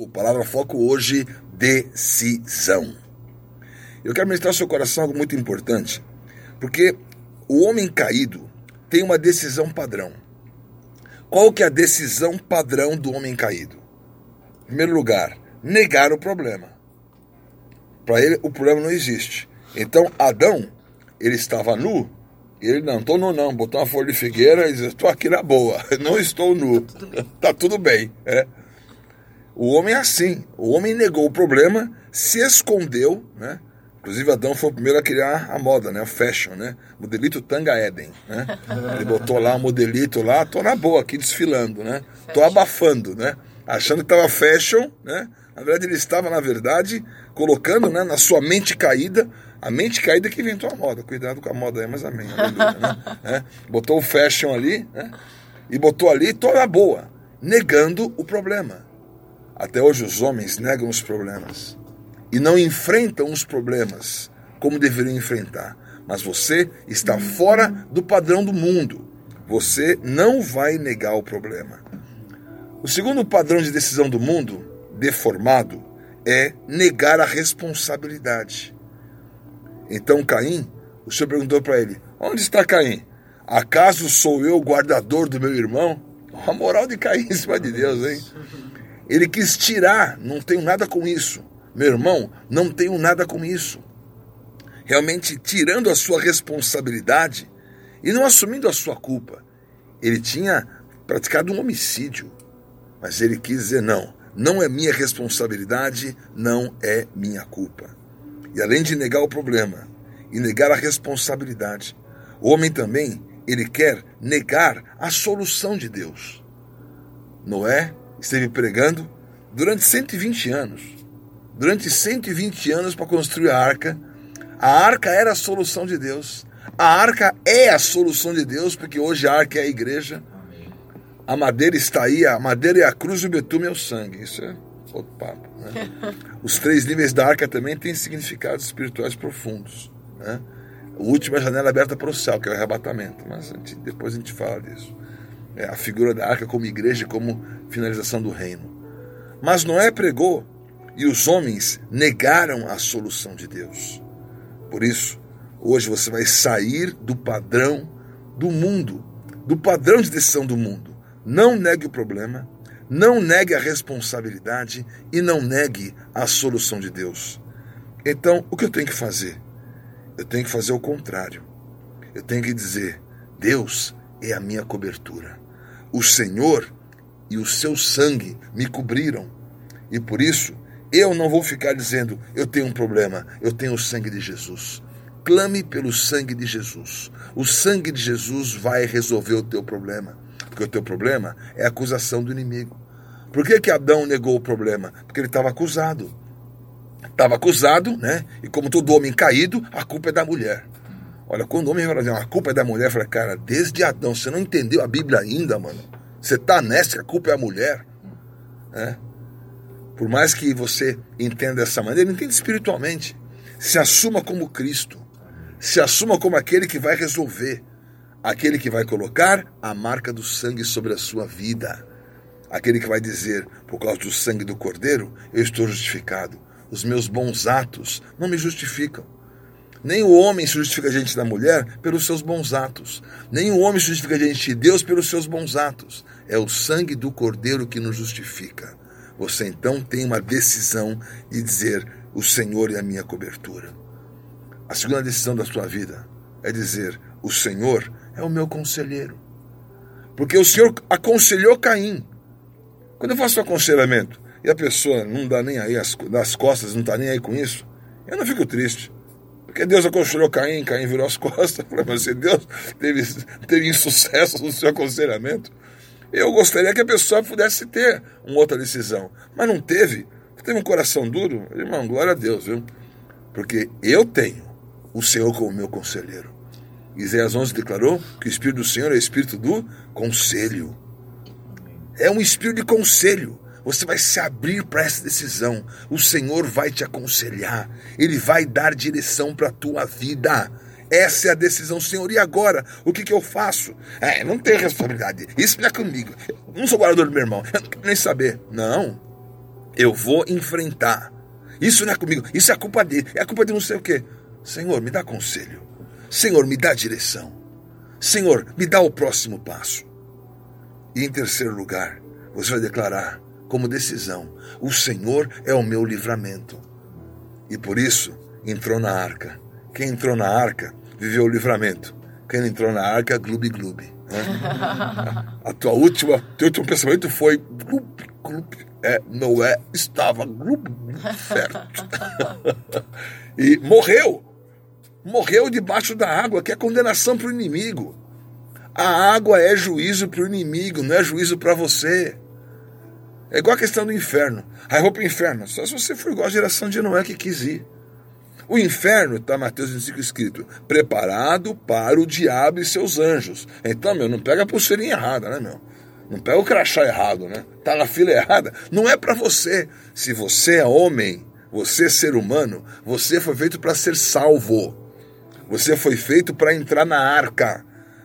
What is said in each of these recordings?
O Palavra Foco hoje, decisão. Eu quero ministrar ao seu coração algo muito importante, porque o homem caído tem uma decisão padrão. Qual que é a decisão padrão do homem caído? Em primeiro lugar, negar o problema. Para ele, o problema não existe. Então, Adão, ele estava nu, ele não, estou nu não, botou uma folha de figueira e diz, estou aqui na boa, não estou nu, tá tudo bem. Tá tudo bem é. O homem é assim. O homem negou o problema, se escondeu, né? Inclusive Adão foi o primeiro a criar a moda, né? O fashion, né? Modelito Tanga Eden, né? Ele botou lá um modelito lá, tô na boa aqui desfilando, né? Tô abafando, né? Achando que tava fashion, né? Na verdade ele estava, na verdade, colocando né, na sua mente caída, a mente caída que inventou a moda. Cuidado com a moda aí, mas amém. né? é? Botou o fashion ali, né? E botou ali, tô na boa, negando o problema. Até hoje os homens negam os problemas e não enfrentam os problemas como deveriam enfrentar. Mas você está fora do padrão do mundo. Você não vai negar o problema. O segundo padrão de decisão do mundo, deformado, é negar a responsabilidade. Então Caim, o Senhor perguntou para ele: Onde está Caim? Acaso sou eu o guardador do meu irmão? A moral de Caim em cima de Deus, hein? Ele quis tirar, não tenho nada com isso. Meu irmão, não tenho nada com isso. Realmente tirando a sua responsabilidade e não assumindo a sua culpa. Ele tinha praticado um homicídio, mas ele quis dizer: não, não é minha responsabilidade, não é minha culpa. E além de negar o problema e negar a responsabilidade, o homem também ele quer negar a solução de Deus. Noé esteve pregando durante 120 anos. Durante 120 anos para construir a arca. A arca era a solução de Deus. A arca é a solução de Deus, porque hoje a arca é a igreja. A madeira está aí, a madeira é a cruz e o betume é o sangue. Isso é outro papo. Né? Os três níveis da arca também têm significados espirituais profundos. Né? O último é a janela aberta para o céu, que é o arrebatamento. Mas depois a gente fala disso a figura da arca como igreja, como finalização do reino. Mas Noé pregou e os homens negaram a solução de Deus. Por isso, hoje você vai sair do padrão do mundo, do padrão de decisão do mundo. Não negue o problema, não negue a responsabilidade e não negue a solução de Deus. Então, o que eu tenho que fazer? Eu tenho que fazer o contrário. Eu tenho que dizer: Deus é a minha cobertura. O Senhor e o seu sangue me cobriram. E por isso, eu não vou ficar dizendo, eu tenho um problema, eu tenho o sangue de Jesus. Clame pelo sangue de Jesus. O sangue de Jesus vai resolver o teu problema. Porque o teu problema é a acusação do inimigo. Por que, que Adão negou o problema? Porque ele estava acusado. Estava acusado, né? E como todo homem caído, a culpa é da mulher. Olha, quando o homem fala assim, a culpa é da mulher, fala, cara, desde Adão, você não entendeu a Bíblia ainda, mano. Você tá nessa a culpa é a mulher. É. Por mais que você entenda dessa maneira, entenda espiritualmente. Se assuma como Cristo. Se assuma como aquele que vai resolver. Aquele que vai colocar a marca do sangue sobre a sua vida. Aquele que vai dizer, por causa do sangue do Cordeiro, eu estou justificado. Os meus bons atos não me justificam. Nem o homem se justifica diante da mulher pelos seus bons atos. Nem o homem se justifica diante de Deus pelos seus bons atos. É o sangue do Cordeiro que nos justifica. Você então tem uma decisão de dizer: O Senhor é a minha cobertura. A segunda decisão da sua vida é dizer: O Senhor é o meu conselheiro. Porque o Senhor aconselhou Caim. Quando eu faço um aconselhamento e a pessoa não dá nem aí as, das costas, não está nem aí com isso, eu não fico triste. Porque Deus aconselhou Caim, Caim virou as costas. Falei, mas se Deus teve, teve insucesso no seu aconselhamento, eu gostaria que a pessoa pudesse ter uma outra decisão. Mas não teve. Teve um coração duro. Irmão, glória a Deus, viu? Porque eu tenho o Senhor como meu conselheiro. Isaías 11 declarou que o Espírito do Senhor é o Espírito do conselho. É um Espírito de conselho. Você vai se abrir para essa decisão. O Senhor vai te aconselhar. Ele vai dar direção para a tua vida. Essa é a decisão, Senhor. E agora? O que, que eu faço? É, não tenho responsabilidade. Isso não é comigo. Eu não sou guardador do meu irmão. Eu não quero nem saber. Não. Eu vou enfrentar. Isso não é comigo, isso é culpa dele. É culpa de não sei o quê. Senhor, me dá conselho. Senhor, me dá direção. Senhor, me dá o próximo passo. E em terceiro lugar, você vai declarar como decisão: o Senhor é o meu livramento. E por isso entrou na arca. Quem entrou na arca viveu o livramento. Quem entrou na arca, gloob gloob. Né? A tua última, teu último pensamento foi gloob gloob. É, Noé estava gloob certo. e morreu. Morreu debaixo da água, que é condenação para o inimigo. A água é juízo para o inimigo, não é juízo para você. É igual a questão do inferno. Aí eu vou para o inferno. Só se você for igual a geração de Noé que quis ir. O inferno, está Mateus 25 escrito, preparado para o diabo e seus anjos. Então, meu, não pega a pulseirinha errada, né, meu? Não pega o crachá errado, né? Tá na fila errada. Não é para você. Se você é homem, você é ser humano, você foi feito para ser salvo. Você foi feito para entrar na arca.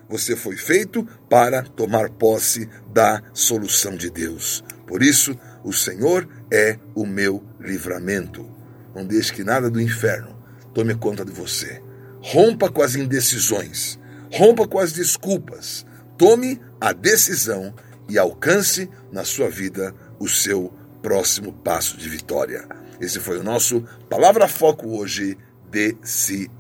Você foi feito para tomar posse da solução de Deus. Por isso, o Senhor é o meu livramento. Não deixe que nada do inferno tome conta de você. Rompa com as indecisões. Rompa com as desculpas. Tome a decisão e alcance na sua vida o seu próximo passo de vitória. Esse foi o nosso Palavra Foco hoje, decisão.